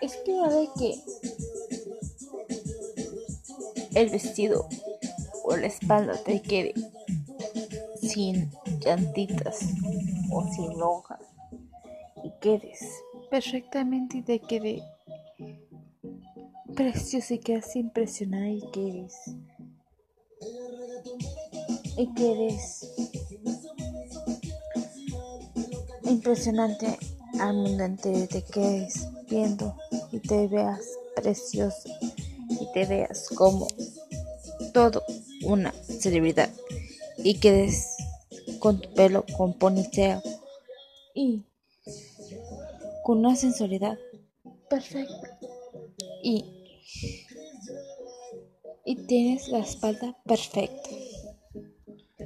Es probable que el vestido o la espalda te quede sin llantitas o sin lonja y quedes perfectamente y te quede precioso y quedas impresionada y quedes y quedes impresionante al mundo entero y te quedes viendo y te veas precioso y te veas como todo una celebridad y quedes con tu pelo con ponytail y con una sensualidad perfecta. Y y tienes la espalda perfecta